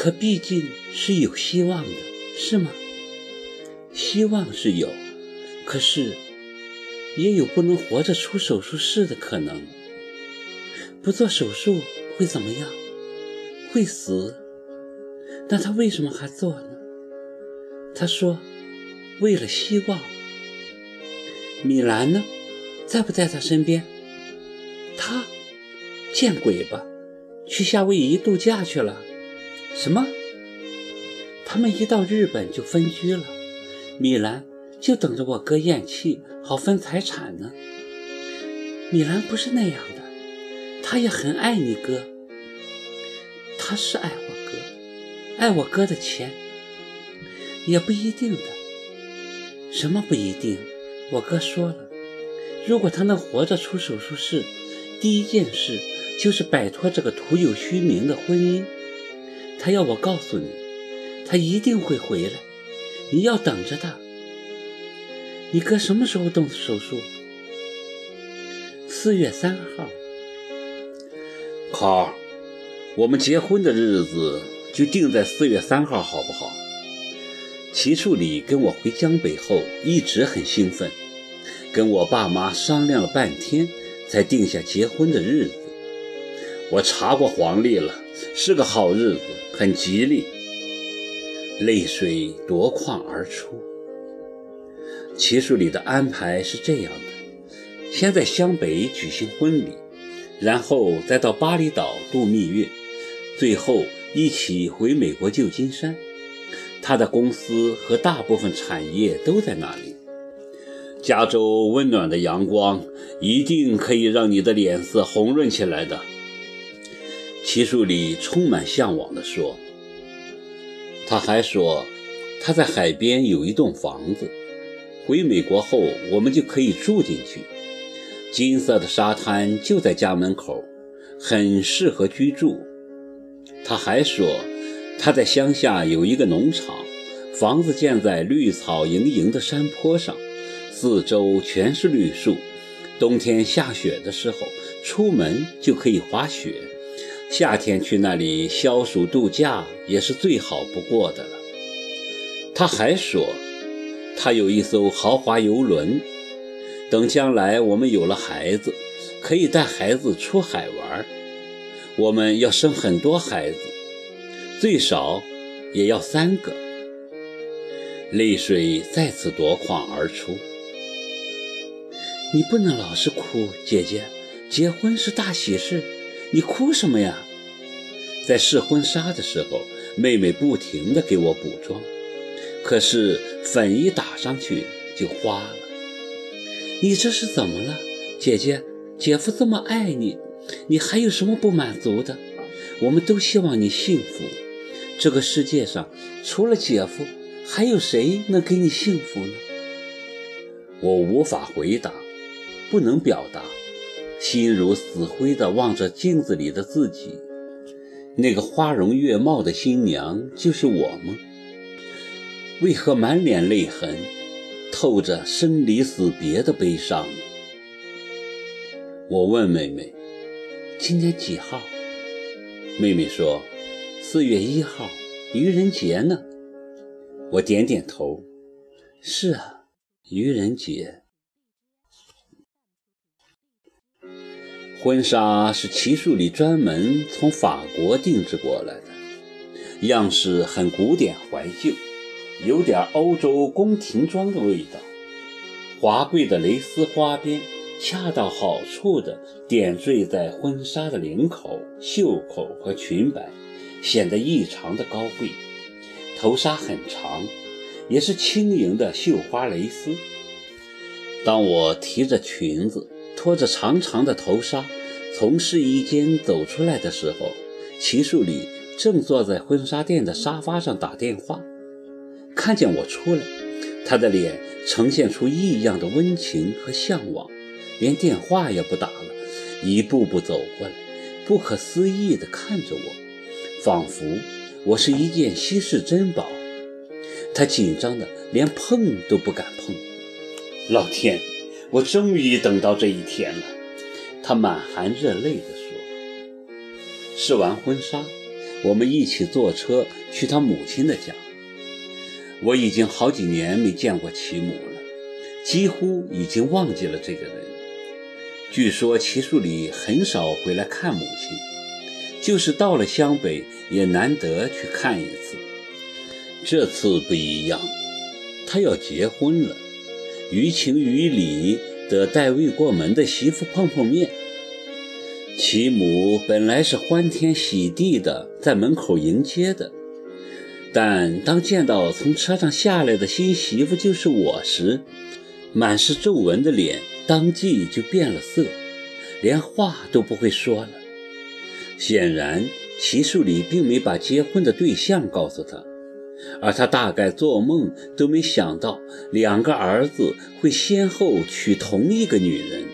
可毕竟是有希望的，是吗？希望是有，可是也有不能活着出手术室的可能。不做手术会怎么样？会死。那他为什么还做呢？他说：“为了希望。”米兰呢？在不在他身边？他，见鬼吧！去夏威夷度假去了。什么？他们一到日本就分居了。米兰就等着我哥咽气，好分财产呢。米兰不是那样的，他也很爱你哥。他是爱我哥，爱我哥的钱，也不一定的。什么不一定？我哥说了。如果他能活着出手术室，第一件事就是摆脱这个徒有虚名的婚姻。他要我告诉你，他一定会回来，你要等着他。你哥什么时候动手术？四月三号。好，我们结婚的日子就定在四月三号，好不好？齐树礼跟我回江北后，一直很兴奋。跟我爸妈商量了半天，才定下结婚的日子。我查过黄历了，是个好日子，很吉利。泪水夺眶而出。齐树礼的安排是这样的：先在湘北举行婚礼，然后再到巴厘岛度蜜月，最后一起回美国旧金山。他的公司和大部分产业都在那里。加州温暖的阳光一定可以让你的脸色红润起来的。齐树礼充满向往地说。他还说，他在海边有一栋房子，回美国后我们就可以住进去。金色的沙滩就在家门口，很适合居住。他还说，他在乡下有一个农场，房子建在绿草盈盈的山坡上。四周全是绿树，冬天下雪的时候，出门就可以滑雪。夏天去那里消暑度假也是最好不过的了。他还说，他有一艘豪华游轮，等将来我们有了孩子，可以带孩子出海玩。我们要生很多孩子，最少也要三个。泪水再次夺眶而出。你不能老是哭，姐姐。结婚是大喜事，你哭什么呀？在试婚纱的时候，妹妹不停地给我补妆，可是粉一打上去就花了。你这是怎么了，姐姐？姐夫这么爱你，你还有什么不满足的？我们都希望你幸福。这个世界上除了姐夫，还有谁能给你幸福呢？我无法回答。不能表达，心如死灰地望着镜子里的自己。那个花容月貌的新娘就是我吗？为何满脸泪痕，透着生离死别的悲伤？我问妹妹：“今天几号？”妹妹说：“四月一号，愚人节呢。”我点点头：“是啊，愚人节。”婚纱是齐树礼专门从法国定制过来的，样式很古典怀旧，有点欧洲宫廷装的味道。华贵的蕾丝花边恰到好处地点缀在婚纱的领口、袖口和裙摆，显得异常的高贵。头纱很长，也是轻盈的绣花蕾丝。当我提着裙子。拖着长长的头纱从试衣间走出来的时候，齐树礼正坐在婚纱店的沙发上打电话。看见我出来，他的脸呈现出异样的温情和向往，连电话也不打了，一步步走过来，不可思议地看着我，仿佛我是一件稀世珍宝。他紧张的连碰都不敢碰。老天！我终于等到这一天了，他满含热泪地说。试完婚纱，我们一起坐车去他母亲的家。我已经好几年没见过其母了，几乎已经忘记了这个人。据说齐树礼很少回来看母亲，就是到了湘北也难得去看一次。这次不一样，他要结婚了，于情于理得带未过门的媳妇碰碰面。齐母本来是欢天喜地的在门口迎接的。但当见到从车上下来的新媳妇就是我时，满是皱纹的脸当即就变了色，连话都不会说了。显然，齐树礼并没把结婚的对象告诉他，而他大概做梦都没想到两个儿子会先后娶同一个女人，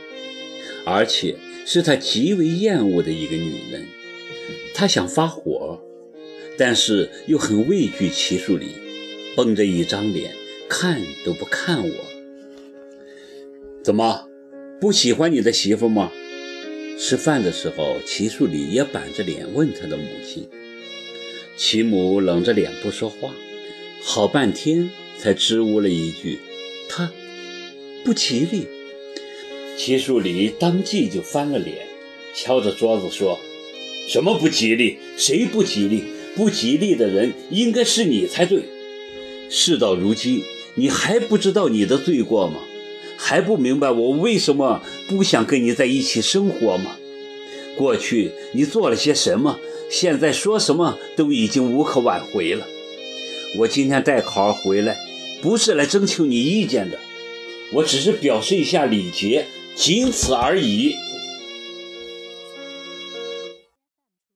而且是他极为厌恶的一个女人。他想发火。但是又很畏惧齐树礼，绷着一张脸，看都不看我。怎么，不喜欢你的媳妇吗？吃饭的时候，齐树礼也板着脸问他的母亲。齐母冷着脸不说话，好半天才支吾了一句：“他不吉利。”齐树礼当即就翻了脸，敲着桌子说：“什么不吉利？谁不吉利？”不吉利的人应该是你才对。事到如今，你还不知道你的罪过吗？还不明白我为什么不想跟你在一起生活吗？过去你做了些什么，现在说什么都已经无可挽回了。我今天带考儿回来，不是来征求你意见的，我只是表示一下礼节，仅此而已。